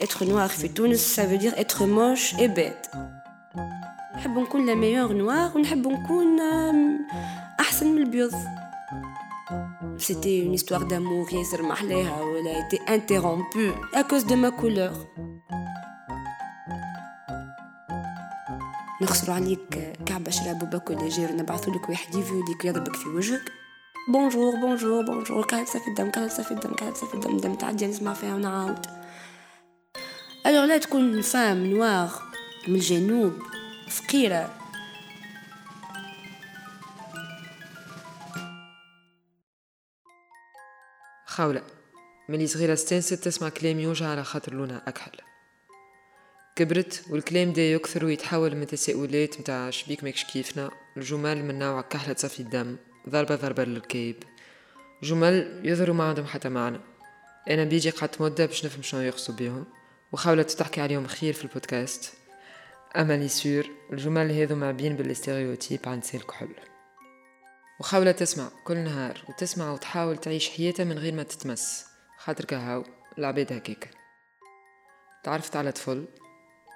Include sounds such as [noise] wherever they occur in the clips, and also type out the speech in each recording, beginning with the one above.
Être noir في تونس ça veut dire être moche et bête. نحب نكون la meilleure noire ونحب نكون أحسن من البيض. C'était une histoire d'amour ياسر محلاها و elle a été interrompue à cause de ma couleur. نخسروا عليك كعبة شراب وباكو Légère نبعثوا لك واحد يفيوليك يضربك في وجهك bonjour bonjour bonjour كحلة صافي الدم كحلة صافي الدم كحلة صافي الدم دم تعدي نسمع فيها ونعاود Alors là تكون femme noire من الجنوب فقيرة خولة ملي صغيرة استانست تسمع كلام يوجع على خاطر لونها أكحل. كبرت والكلام بدا يكثر ويتحول من تساؤلات متاع شبيك ماكش كيفنا. الجمل من نوع كحلة صفي الدم ضربة ضربة للركيب. جمل يظهروا ما عندهم حتى معنى. أنا بيجي قعدت مدة باش نفهم شنو يقصوا بيهم. وحاولت تحكي عليهم خير في البودكاست. أما لي سور الجمل هذو معبين بالاستيريوتيب عن سيل كحل وحاولت تسمع كل نهار وتسمع وتحاول تعيش حياتها من غير ما تتمس. خاطر كهاو العباد هكاك. تعرفت على طفل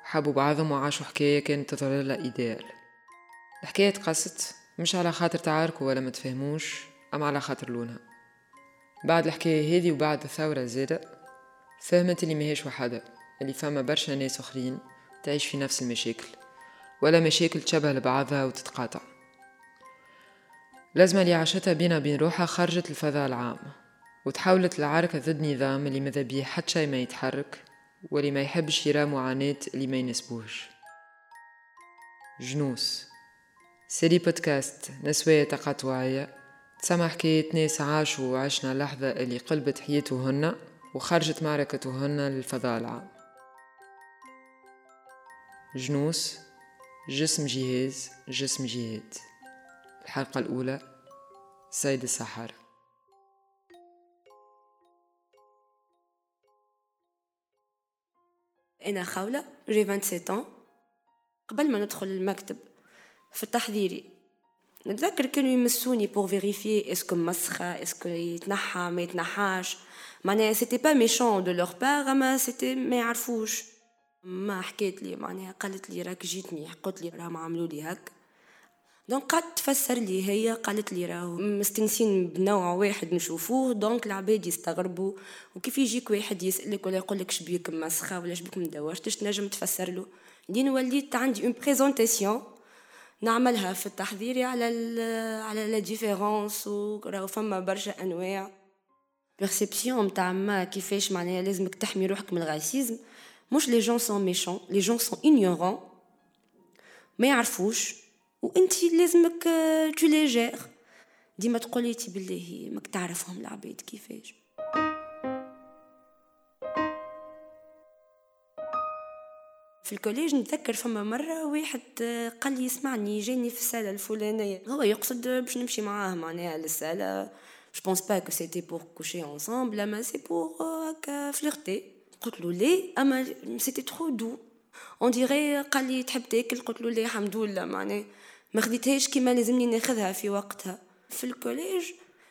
حبوا بعضهم وعاشوا حكاية كانت تظهر لها إيديال الحكاية تقصت مش على خاطر تعاركوا ولا ما تفهموش أما على خاطر لونها. بعد الحكاية هذي وبعد الثورة زادة فهمت اللي ماهيش وحدها اللي فما برشا ناس أخرين تعيش في نفس المشاكل ولا مشاكل تشبه لبعضها وتتقاطع. لازمة اللي عاشتها بينا بين روحها خرجت الفضاء العام وتحاولت العركة ضد نظام اللي ماذا بيه حتى شي ما يتحرك واللي ما يحبش يرى معاناة اللي ما ينسبوهش جنوس سيري بودكاست نسوية تقاطعية. تسمع حكاية ناس عاشوا وعشنا لحظة اللي قلبت حياتهن وخرجت معركتهن للفضاء العام. جنوس جسم جهاز جسم جهاد الحلقة الأولى سيد السحر أنا خولة j'ai 27 قبل ما ندخل المكتب في التحضيري. نتذكر كانوا يمسوني pour vérifier est-ce que مسخة est-ce que يتنحى ما يتنحاش. معناها c'était pas méchant de leur part أما c'était ما يعرفوش. ما حكيت لي معناها قالت لي راك جيتني قلت لي راهم عملوا لي هك donc قعدت تفسر لي هي قالت لي راهو مستنسين بنوع واحد نشوفوه donc العباد يستغربوا. وكيف يجيك واحد يسألك ولا يقول لك شبيك مسخة ولا شبيك مدورتش تنجم تفسر له. لين وليت عندي une présentation نعملها في التحضير على ال على la différence وراهو فما برشا أنواع. perception نتاع ما كيفاش معناها لازمك تحمي روحك من ال racisme مش les gens sont méchants les gens sont ignorants. ما يعرفوش وانت لازمك tu les gères ديما تقولي تي بالله ماك تعرفهم العباد كيفاش في ال collège نتذكر فما مرة واحد قال لي اسمعني جاني في السالة الفلانية هو يقصد باش نمشي معاه معناها للسالة je pense pas que c'était pour coucher ensemble mais c'est pour هكا flirter قلت له ليه أما c'était trop doux on dirait قال لي تحب تاكل قلت له ليه الحمد لله معناها ما خديتهاش كيما لازمني ناخذها في وقتها. في ال collège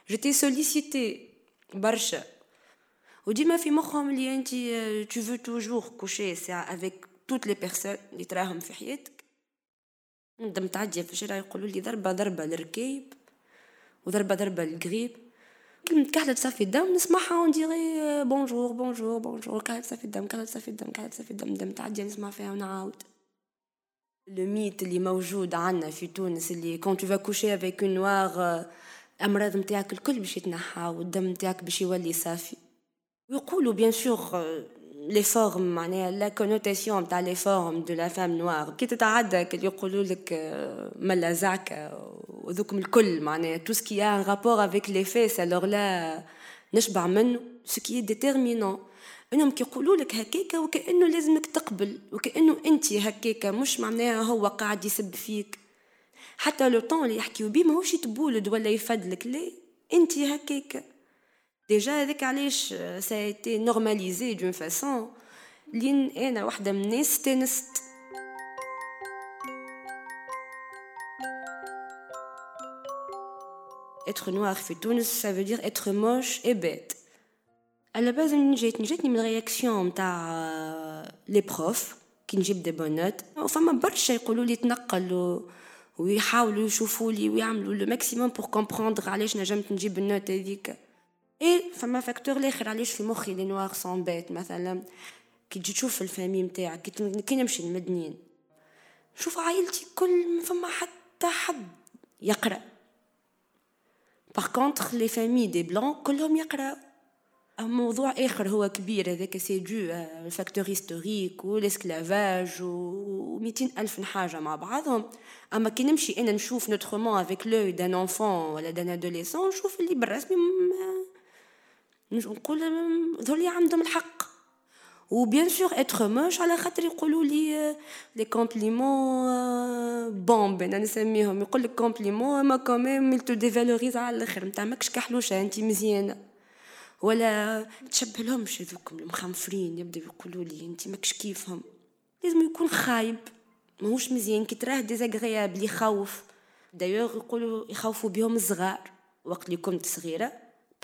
j'étais sollicitée برشا. وديما في مخهم اللي أنت tu veux toujours coucher c'est avec toutes les personnes اللي تراهم في حياتك. ندم تعدي في الشارع يقولوا لي ضربة ضربة للركيب وضربة ضربة للركيب. كلمة كحلة صافي الدم نسمعها ونديري bonjour bonjour bonjour كحلة صافي الدم كحلة صافي الدم كحلة صافي الدم دم تعدي نسمع فيها ونعاود. le mythe اللي موجود عندنا في تونس اللي quand tu couches avec une noire الامراض نتاعك الكل باش يتنحى والدم نتاعك باش يولي صافي. ويقولوا bien sûr les formes معناها la connotation نتاع les formes de la femme noire كي تتعدى كي يقولوا لك ملا زعكة وذوكم الكل معناها tout ce qui est en rapport avec les fesses alors là نشبع منه ce qui est déterminant إنهم كيقولوا لك هكاكا وكأنه لازمك تقبل وكأنه أنت هكاكا مش معناها هو قاعد يسب فيك. حتى le ton اللي يحكيو بيه ماهوش يتبولد ولا يفدلك. ليه؟ أنت هكاكا déjà هذاك علاش ça a été normalisé d'une façon لين أنا واحدة من الناس استانست être noir في تونس ça veut dire être moche et bête. على base من جاتني جاتني من réaction نتاع les profs كي نجيب des bonnes notes فما برشا يقولوا لي تنقل ويحاولوا يشوفوا لي ويعملوا le maximum pour comprendre علاش نجمت نجيب ال note هذيك et فما facteur الآخر علاش في مخي les noirs sont bêtes مثلا كي تجي تشوف ال famille نتاعك كي نمشي لمدنين شوف عائلتي كل فما حتى حد يقرا par contre les familles des blancs كلهم يقراو موضوع اخر هو كبير هذاك c'est deux ال facteur historique و ال esclavage و 200 الف حاجة مع بعضهم اما كي نمشي أنا نشوف autrement avec l'œil d'un enfant ولا d'un adolescent نشوف اللي بالرسمي نقول ذولي عندهم الحق. و bien sûr اتر موش على خاطر يقولوا لي les compliments بومب. أنا نسميهم. يقول لك compliments mais quand même te dévalorise على الآخر. نتاع ماكش كحلوشه انت مزيانة. ولا تشبه لهمش هذوك المخنفرين. يبداو يقولوا لي انت ماكش كيفهم. لازم يكون خايب. ماهوش مزيان. كي تراه désagréable يخوف. دايوغ يقولوا يخوفوا بهم الصغار. وقت اللي كنت صغيرة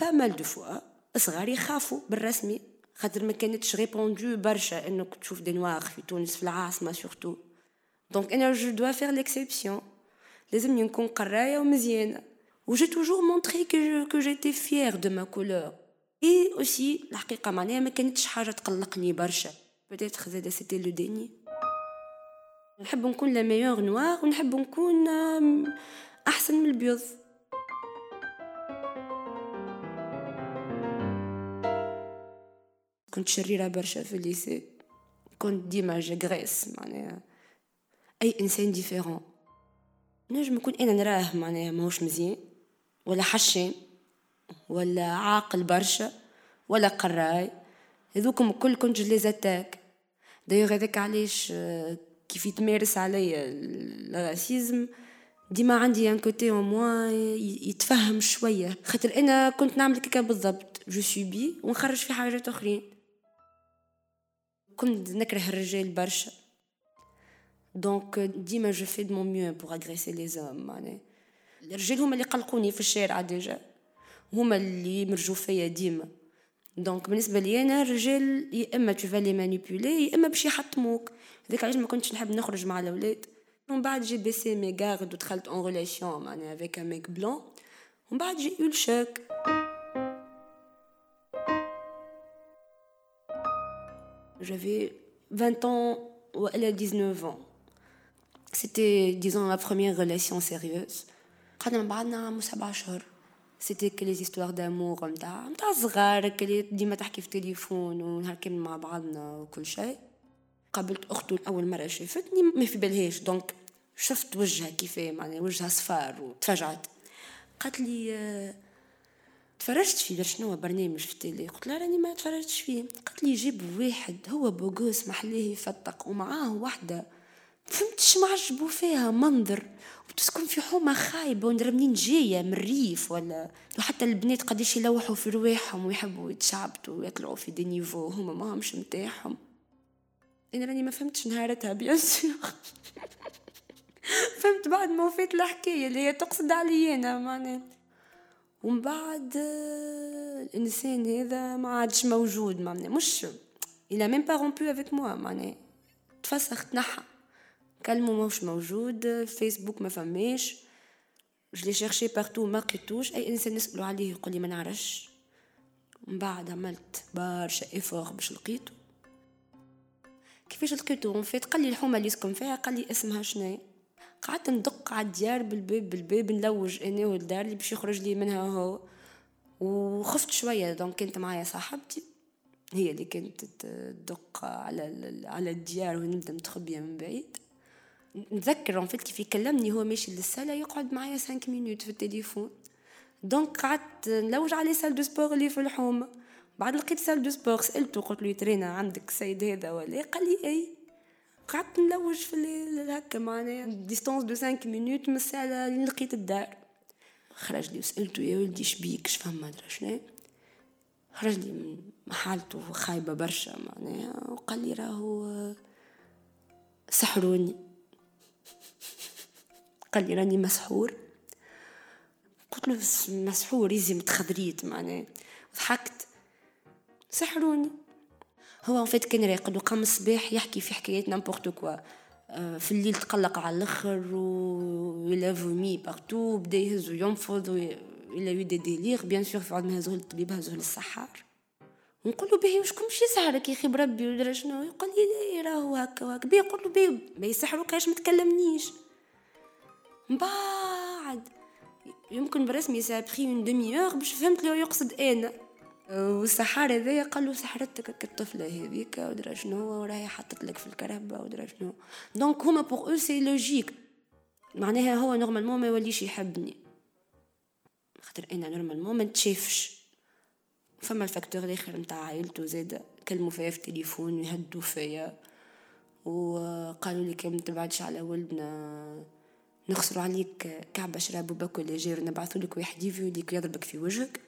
pas mal de fois صغار يخافوا بالرسمي خاطر ما كانتش répandu برشا إنك تشوف des noirs في تونس في العاصمة surtout donc أنا je dois faire l'exception لازم نكون قراية ومزيانة. و j'ai toujours montré que je, que j'étais fière de ma couleur. et aussi الحقيقة معناها ما كانتش حاجة تقلقني برشا. peut-être زادا c'était le déni نحب نكون la meilleure noire ونحب نكون أحسن من البيض. كنت شريرة برشا في ال lycée كنت ديما j'agresse معناها. أي إنسان différent نجم نكون أنا نراه معناها ماهوش مزيان. ولا حشام ولا عاقل برشا ولا قراي. هذوكم الكل كنت les attaque d'ailleurs هذاك علاش كيف يتمارس عليا ال racisme. ديما عندي un côté en moi يتفهم شوية. خاطر أنا كنت نعمل كيكا بالضبط. je subis ونخرج في حاجات أخرين. كنت نكره الرجال برشا. donc ديما je fais de mon mieux pour agresser les hommes معناها الرجال هما اللي قلقوني في الشارع déjà هما اللي يمرجوا فيا ديما donc بالنسبة لي أنا الرجال يا إما tu vas les manipuler يا إما باش يحطموك. هذاك علاش ما كنتش نحب نخرج مع الأولاد. ومن بعد j'ai baissé mes gardes ودخلت une relation معناها avec un mec blanc ومن بعد j'ai eu ال choc J'avais 20 ans ou elle a 19 ans. C'était, disons, ma première relation sérieuse. C'était que les histoires d'amour نتاع نتاع صغار اللي ديما تحكي في التليفون ونهار مع بعضنا وكل شيء قابلت اخته اول مره شافتني ما في بالهاش دونك شفت وجهها كيف معناها وجهها صفار وتفاجأت قالت لي تفرجت فيه شنو برنامج في ال télé قلت لها راني ما تفرجتش فيه قالت لي جيب واحد هو beau gosse محليه يفتق ومعاه وحدة فهمتش ما عجبو فيها منظر. وتسكن في حومة خايبة وندرى منين جاية؟ من الريف ولا؟ وحتى البنات قديش يلوحوا في رواحهم ويحبوا يتشعبطوا ويطلعوا في des niveaux هما ما همش متاعهم أنا راني ما فهمتش نهارتها bien sûr. [laughs] فهمت بعد ما وفيت الحكاية اللي هي تقصد علي أنا معناها. ومن بعد الإنسان هذا ما عادش موجود معناها. مش il a même pas rompu avec moi معناها. تفسخ تنحى كلمه ماهوش موجود فيسبوك ما فماش. je l'ai cherché partout ما لقيتوش. أي إنسان نسالو عليه يقول لي ما نعرفش. من بعد عملت برشا efforts باش لقيتو كيفاش لقيتو en fait قال لي الحومة اللي يسكن فيها قال لي اسمها شنو؟ قعدت ندق على الديار بالباب بالباب نلوج أنا والدار اللي باش يخرج لي منها هو. وخفت شوية donc كانت معايا صاحبتي هي اللي كانت تدق على على الديار ونبدأ متخبيه من بعيد. نتذكر en fait كيف يكلمني هو ماشي للصالة يقعد معايا 5 minutes في التليفون. donc قعدت نلوج على salles de sport اللي في الحومة. بعد لقيت salle de sport سألته قلت له ترينا عندك السيد هذا ولا؟ قال لي إي. قعدت نلوج في هكا معناها. distance de 5 minutes من الساعة اللي لقيت الدار. خرج لي وسألته يا ولدي شبيك شفهم ما أدري شنو. خرج لي من حالته خايبة برشا معناها وقال لي راهو سحروني. قال لي راني مسحور. قلت له مسحور يزي متخدريت معناها. ضحكت. سحروني. هو en fait كان راقد وقام الصباح يحكي في حكايات n'importe quoi آه، في الليل تقلق على الآخر و il a vomi partout بدأ يهز وينفض il a eu des délires bien sûr في عاد ما هزوه للطبيب هزوه للسحار. نقول له باهي وشكون باش يسحرك يا أخي بربي ولا شنو؟ يقول لي لا راهو هكا وهكا. بيه يقول له بيه ما يسحروك علاش ما تكلمنيش؟ من بعد يمكن برسمي ça a pris une demi-heure باش فهمت له يقصد أنا. والسحار هذايا قال له سحرتك الطفله هذيك ودرا شنو وراهي حطت لك في الكرهبة ودرا شنو. donc هما pour eux c'est logique معناها هو normalement ما يوليش يحبني. خاطر أنا normalement ما نتشافش. فما ال facteur الآخر نتاع عائلته زاد كلموا فيا في التليفون ويهدوا فيا. وقالوا لي كم تبعدش على ولدنا نخسروا عليك كعبة شراب وباكو légère نبعثوا لك واحد يفيديك يضربك في وجهك.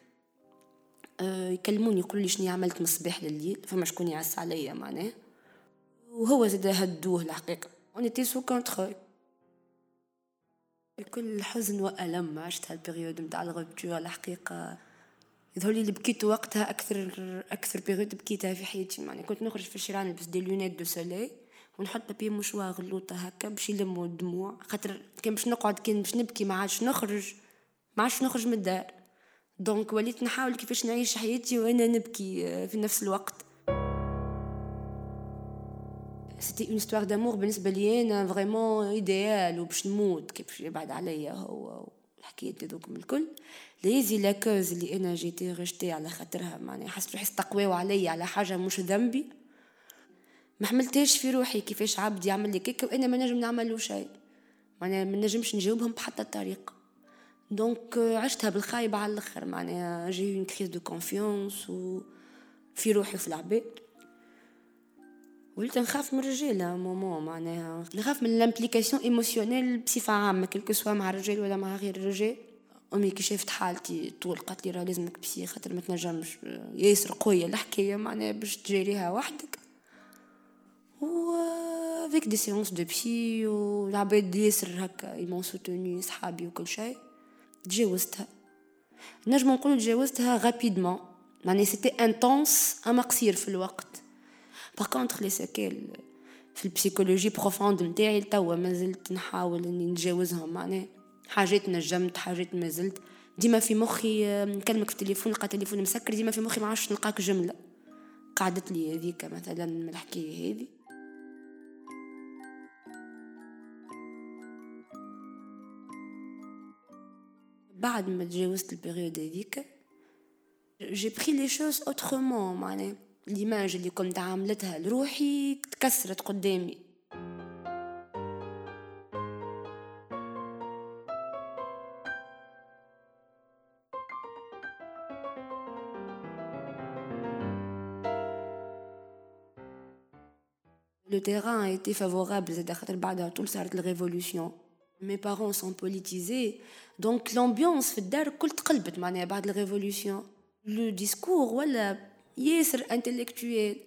يكلموني يقولوا لي شنو عملت من الصباح لليل فما شكون يعس عليا معناه وهو زاد هدوه الحقيقة. en sous contrôle بكل حزن وألم عشت هال période متاع ال rupture الحقيقة. يظهر لي بكيت وقتها أكثر أكثر période بكيتها في حياتي يعني كنت نخرج في الشارع نلبس des lunettes de soleil ونحط papier mouchoir غلوطة هكا باش يلموا الدموع. خاطر كان باش نقعد كان باش نبكي ما عادش نخرج ما عادش نخرج من الدار. donc وليت نحاول كيفاش نعيش حياتي وأنا نبكي آه، في نفس الوقت. c'était une histoire d'amour بالنسبة لي أنا vraiment idéale وباش نموت كيف يبعد عليا هو الحكايات هذوكم الكل. ليزي la cause اللي أنا j'étais rejetée على خاطرها معناها حسيت روحي استقواو عليا على حاجة مش ذنبي. ما حملتهاش في روحي كيفاش عبد يعمل لي كيك وأنا ما نجم نعمل له شيء. معناها ما نجمش نجاوبهم بحتى طريقه donc عشتها بالخايبة على الأخر. معناها j'ai eu une crise de confiance و في روحي وفي العباد وليت نخاف من الرجال moment معناها نخاف من ال implication émotionnelle بصفة عامة كل سوا مع الرجال ولا مع غير الرجال. أمي كي شافت حالتي طول قالت لي راه لازمك psy خاطر ما تنجمش ياسر قوية الحكاية معناها باش تجاريها وحدك. و avec des séances de psy والعباد ياسر هكا ils m'ont soutenue صحابي وكل شيء. تجاوزتها نجم نقول تجاوزتها rapidement معناها c'était intense اما قصير في الوقت par contre les séquelles في ال psychologie profonde نتاعي توا مازلت نحاول اني نتجاوزهم معناها حاجات نجمت حاجات ما زلت ديما في مخي نكلمك في التليفون نلقى تليفوني مسكر ديما في مخي ما نلقاك جمله قعدت لي هذيك مثلا من الحكاية هذه بعد ما تجاوزت ال période هذيك j'ai pris les choses autrement معناها l'image اللي كنت عاملتها لروحي تكسرت قدامي. Le terrain a été favorable زاد خاطر بعدها طول صارت ال révolution mes parents sont politisés donc l'ambiance في الدار كل تقلبت معناها بعد ال révolution le discours ولا ياسر intellectuel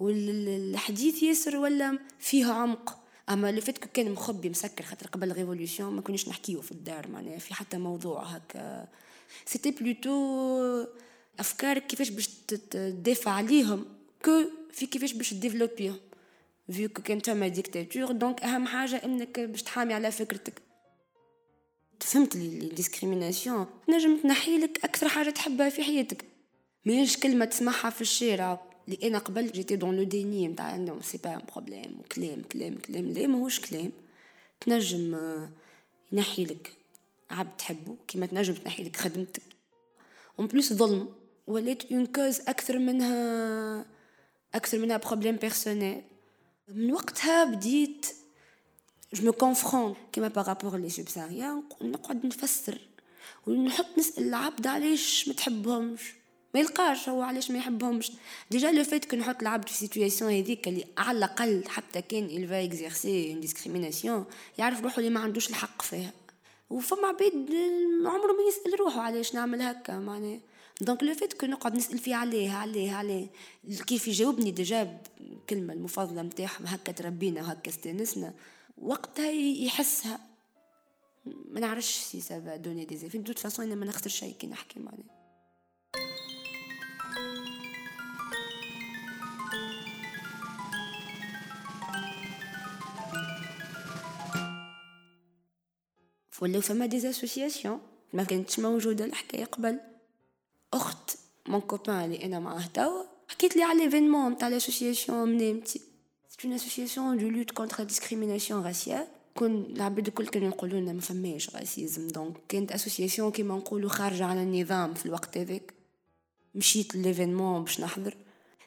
والحديث ياسر ولا فيه عمق. أما اللي فات كان مخبي مسكر خاطر قبل ال révolution ما كناش نحكيو في الدار معناها في حتى موضوع هكا. c'était plutôt افكارك كيفاش باش تدافع عليهم كو في كيفاش باش تديفلوبيهم. vu que تما dictature donc اهم حاجة انك باش تحامي على فكرتك فهمت les discriminations نجم تنحي لك أكثر حاجة تحبها في حياتك ماهيش كلمه تسمعها في الشارع اللي أنا قبل j'étais dans le déni نتاع non c'est pas problème كلام كلام كلام لا ماهوش كلام تنجم ينحي لك عبد تحبه كيما تنجم تنحي لك خدمتك en plus ظلم ولات une cause أكثر منها أكثر منها problème personnel من وقتها بديت je me confronte كيما par rapport les سوبساريان نقعد نفسر ونحط نسأل العبد علاش ما تحبهمش؟ ما يلقاش هو علاش ما يحبهمش. déjà le fait que نحط العبد في situation هذيك اللي على الأقل حتى كان va exercer une discrimination يعرف روحه اللي ما عندوش الحق فيها. وفما عباد عمره ما يسأل روحه علاش نعمل هكا معناه donc le fait que نقعد نسال فيه عليه عليه عليه كيف يجاوبني déjà كلمة المفضله نتاعهم هكا تربينا وهكا استانسنا وقتها يحسها ما نعرفش si ça va donner des effets de toute façon أنا ما نخسر شيء كي نحكي معناها. ولاو فما des associations ما كانتش موجودة الحكاية قبل. اخت mon copain اللي أنا معاه توا حكيت لي على l'événement تاع l'association منامتي c'est une association de lutte contre discrimination raciale quand العباد الكل كانوا يقولوا لنا ما فماش racisme donc كانت association كيما نقولوا خارجه على النظام في الوقت هذاك مشيت l'événement باش نحضر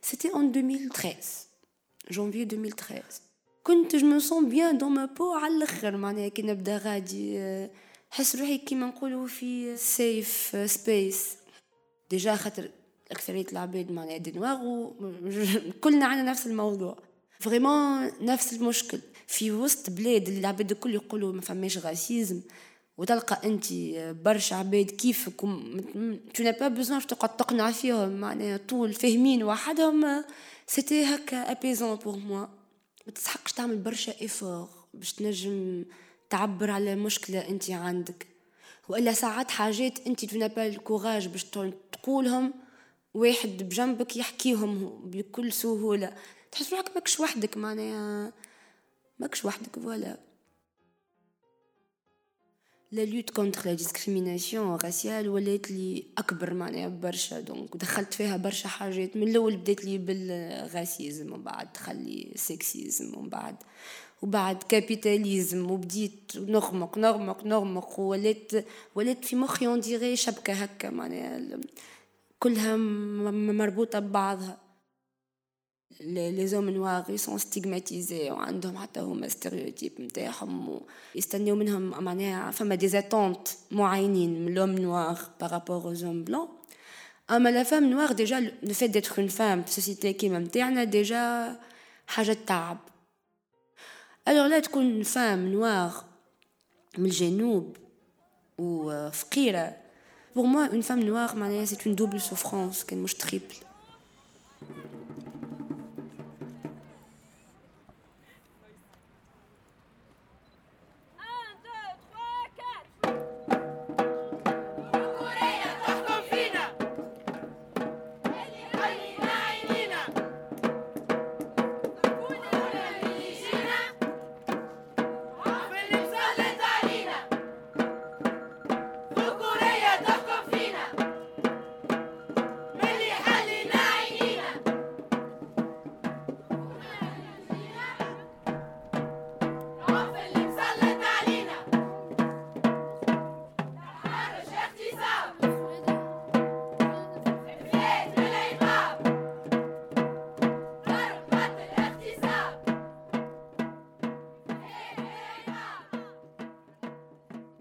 c'était en 2013 جونفي 2013 كنت je me sens bien dans ma peau على الآخر معناها كي نبدا غادي حس روحي كيما نقولوا في safe space déjà خاطر أكثرية العباد معناها نواغ [laughs] كلنا عندنا نفس الموضوع. vraiment نفس المشكل. في وسط بلاد اللي العباد الكل يقولوا ما فماش racisme وتلقى أنت برشا عباد كيفك t'as pas besoin تقعد تقنع فيهم معناها طول فاهمين وحدهم c'était هكا apaisant pour moi ما تسحقش تعمل برشا efforts باش تنجم تعبر على مشكلة أنت عندك. وإلا ساعات حاجات أنت t'as pas ال courage باش تقولهم واحد بجنبك يحكيهم بكل سهولة. تحس روحك ماكش وحدك معناها ماكش وحدك voilà. la lutte contre la discrimination raciale ولات لي أكبر معناها برشا. donc دخلت فيها برشا حاجات. من الأول بدات لي بال racisme ومن بعد دخل le sexisme ومن بعد وبعد capitalisme وبديت نغمق نغمق نغمق ولات ولات في مخي اون ديغي شبكة هكا معناها كلها مربوطة ببعضها. les hommes noirs sont stigmatisés وعندهم حتى هما stéréotypes نتاعهم يستنيو منهم معناها فما des attentes معينين من l'homme noir par rapport aux hommes blancs اما la femme noire déjà le fait d'être une femme في société كيما نتاعنا déjà حاجة تعب alors لا تكون femme noire من الجنوب وفقيره pour moi une femme noire معناها c'est une double souffrance كان مش triple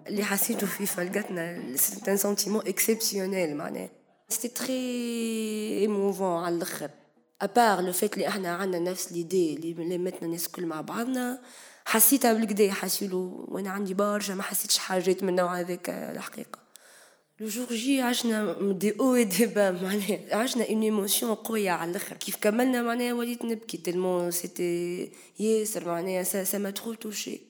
اللي حسيته في فلقتنا c'est un sentiment exceptionnel معناها c'était très émouvant على الآخر à part le fait اللي إحنا عندنا نفس les idées اللي لمتنا الناس الكل مع بعضنا حسيتها بالكدا حسيلو وأنا عندي برشا ما حسيتش حاجات من النوع هذاك الحقيقة le jour J عشنا دي أو اي دي با معناها عشنا une émotion قوية على الآخر كيف كملنا معناها وليت نبكي tellement c'était ياسر معناها ça, ça m'a trop touchée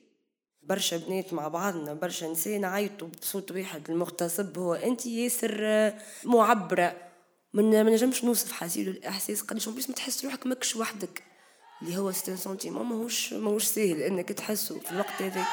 برشا بنات مع بعضنا برشا نساء نعيطوا بصوت واحد المغتصب هو أنت ياسر معبرة من ما نجمش نوصف حاسيلو الإحساس قداش بليس ما تحس روحك ماكش وحدك اللي هو c'est un sentiment ماهوش ماهوش ساهل إنك تحسه في الوقت هذاك.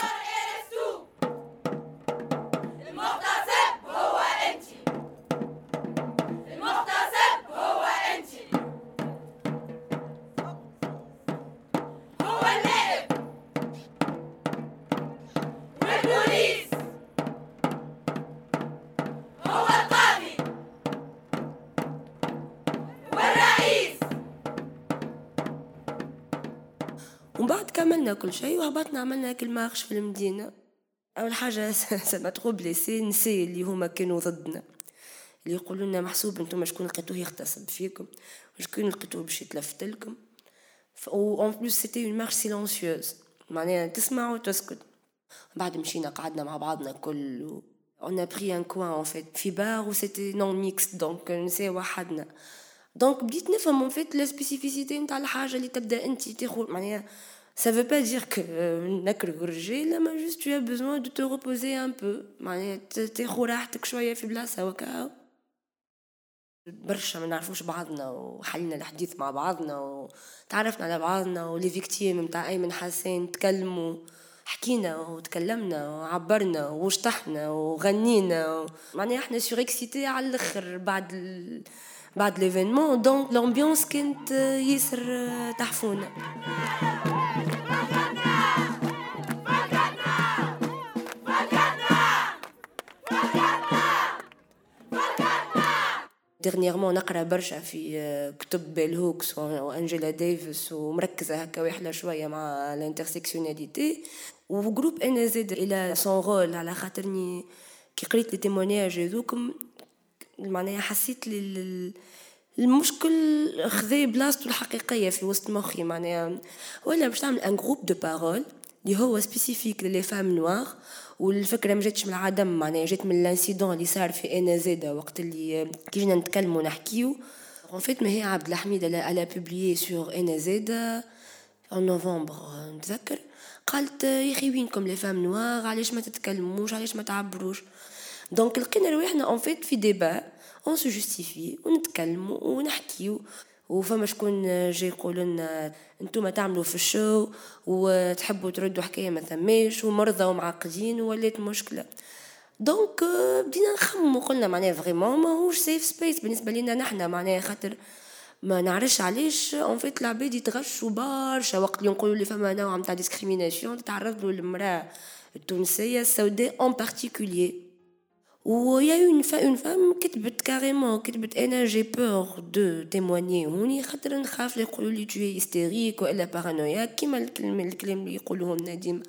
كل شيء وهبطنا عملنا ك ال marche في المدينة. أول حاجة [laughs] ça m'a trop blessée نسي اللي هما كانوا ضدنا اللي يقولوا لنا محسوب أنتم شكون لقيتوه يغتصب فيكم شكون لقيتوه باش يتلفت لكم. و en plus c'était une marche silencieuse معناها تسمع وتسكت. بعد مشينا قعدنا مع بعضنا كل on a pris un coin en fait في بار و c'était non-mixte donc نساء وحدنا. donc بديت نفهم en fait la spécificité نتاع الحاجة اللي تبدأ أنت تاخذ معناها ça veut pas dire que الرجال mais juste tu as besoin de te reposer un peu. شوية في بلاصه وكا برشا ما نعرفوش بعضنا وحلنا الحديث مع بعضنا وتعرفنا على بعضنا و les victimes نتاع ايمن حسين تكلموا حكينا وتكلمنا وعبرنا وشطحنا وغنينا معناها إحنا surexcités على الآخر بعد ال... بعد l'événement donc l'ambiance كانت ياسر تحفونة dernièrement نقرا برشا في كتب bell hooks و Angela Davis ومركزه هكا وحله شوية مع ال intersectionnalité و groupe أنا زادة il a son rôle على خاطرني كي قريت les témoignages هذوكم معناها حسيت لي المشكل خذا بلاصتو الحقيقية في وسط مخي معناها ولا باش تعمل un groupe de parole اللي هو spécifique ل les femmes noires والفكرة ما جاتش من العدم معناها جات من ال incident اللي صار في أنا زاده وقت اللي كي جينا نتكلموا نحكيو. En fait عبد الحميد elle a publié sur أنا زاده en نوفمبر نتذكر قالت يا أخي وينكم les femmes noires علاش ما تتكلموش علاش ما تعبروش donc لقينا رواحنا en fait في débat on se justifie ونتكلموا ونحكيو وفما شكون جاي يقول لنا أنتم تعملوا في ال show وتحبوا تردوا حكاية ما ثماش ومرضى ومعقدين ولات مشكلة. donc بدينا نخمم وقلنا معناها vraiment ماهوش safe space بالنسبة لنا نحنا معناها خاطر ما نعرفش علاش en fait العباد يتغشوا برشا وقت اللي نقولوا لي فما نوع نتاع discrimination تتعرض له المرأة التونسية السوداء en particulier و y a une une femme كتبت carrément كتبت أنا j'ai peur de témoigner هوني خاطر نخاف يقولوا لي t'es hystérique والا paranoïa كيما الكلام الكلام اللي يقولوهم ديما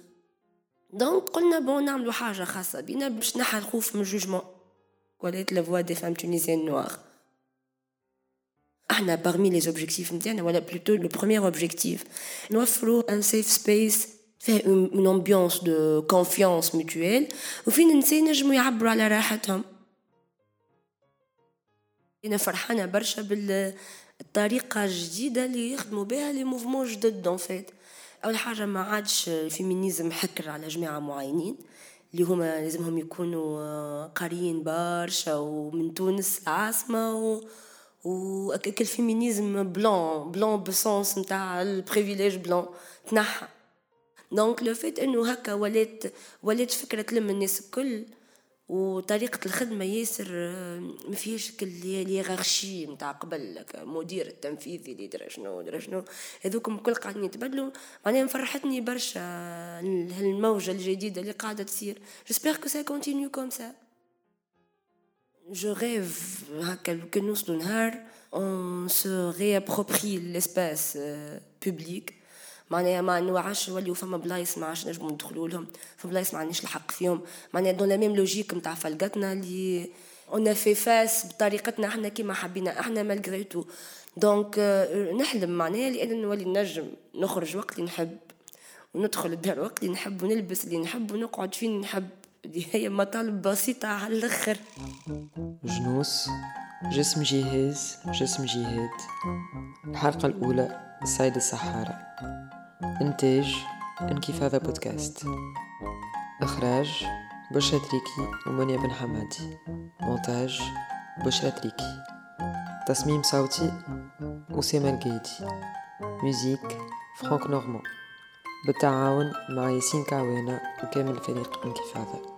donc قلنا bon نعملو حاجة خاصة بينا باش نحى الخوف من ال jugement. ولات la Voix des femmes tunisiennes noires أحنا parmi les objectifs نتاعنا ولا plutôt le premier objectif نوفرو un safe space فيه une ambiance de confiance mutuelle وفين النساء ينجموا يعبروا على راحتهم أنا فرحانه برشا بالطريقة الجديده اللي يخدموا بها les mouvements جدد donc en fait اول حاجة ما عادش ال féminisme حكر على جماعة معينين اللي هما لازمهم يكونوا قاريين برشا ومن تونس العاصمه و وكل ال féminisme blanc blanc ب sens نتاع ال privilège blanc تنحى donc le fait انه هكا ولات ولات فكره تلم الناس الكل وطريقة الخدمة ياسر ما فيهاش ك ال hiérarchie نتاع قبل مدير التنفيذي اللي درا شنو درا شنو هذوكم الكل قاعدين يتبدلوا معناها مفرحتني برشا هالموجة الجديدة اللي قاعدة تصير j'espère que ça continue comme ça je rêve هكا كي نوصلوا نهار on se réapproprie l'espace public معناها ما نوعش نوليو فما بلايص ما عادش نجمو ندخلوا لهم في بلايص ما عندناش الحق فيهم. معناها dans la même logique نتاع فلقتنا اللي on fait face بطريقتنا إحنا كيما حبينا إحنا malgré tout donc نحلم معناها لأن نولي نجم نخرج وقت اللي نحب وندخل الدار وقت اللي نحب ونلبس اللي نحب ونقعد فين نحب. هي مطالب بسيطة على الآخر. جنوس جسم جهاز جسم جهاد. الحلقة الأولى صيد الساحرات إنتاج إنكفاضة بودكاست. إخراج بشرى تريكي ومنيا بن حمادي. مونتاج بشرى تريكي. تصميم صوتي أسامة القيدي. musique فرانك نورمان بالتعاون مع ياسين كعوانة وكامل فريق إنكفاضة.